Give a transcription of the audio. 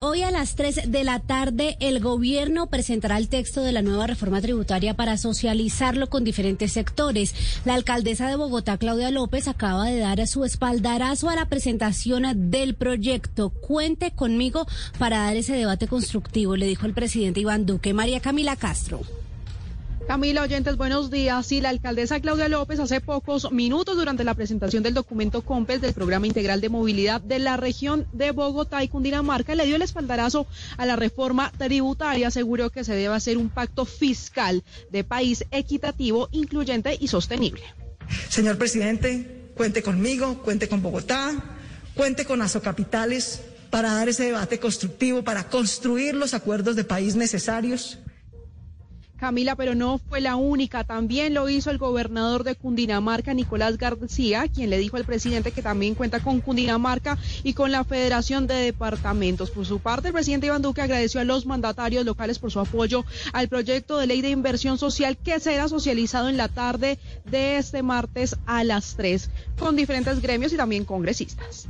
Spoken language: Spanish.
Hoy a las 3 de la tarde el gobierno presentará el texto de la nueva reforma tributaria para socializarlo con diferentes sectores. La alcaldesa de Bogotá, Claudia López, acaba de dar su espaldarazo a la presentación del proyecto. Cuente conmigo para dar ese debate constructivo, le dijo el presidente Iván Duque. María Camila Castro. Camila Oyentes, buenos días. Sí, la alcaldesa Claudia López hace pocos minutos durante la presentación del documento COMPES del Programa Integral de Movilidad de la región de Bogotá y Cundinamarca le dio el espaldarazo a la reforma tributaria. Aseguró que se debe hacer un pacto fiscal de país equitativo, incluyente y sostenible. Señor presidente, cuente conmigo, cuente con Bogotá, cuente con Azocapitales para dar ese debate constructivo, para construir los acuerdos de país necesarios Camila, pero no fue la única. También lo hizo el gobernador de Cundinamarca, Nicolás García, quien le dijo al presidente que también cuenta con Cundinamarca y con la Federación de Departamentos. Por su parte, el presidente Iván Duque agradeció a los mandatarios locales por su apoyo al proyecto de ley de inversión social que será socializado en la tarde de este martes a las 3 con diferentes gremios y también congresistas.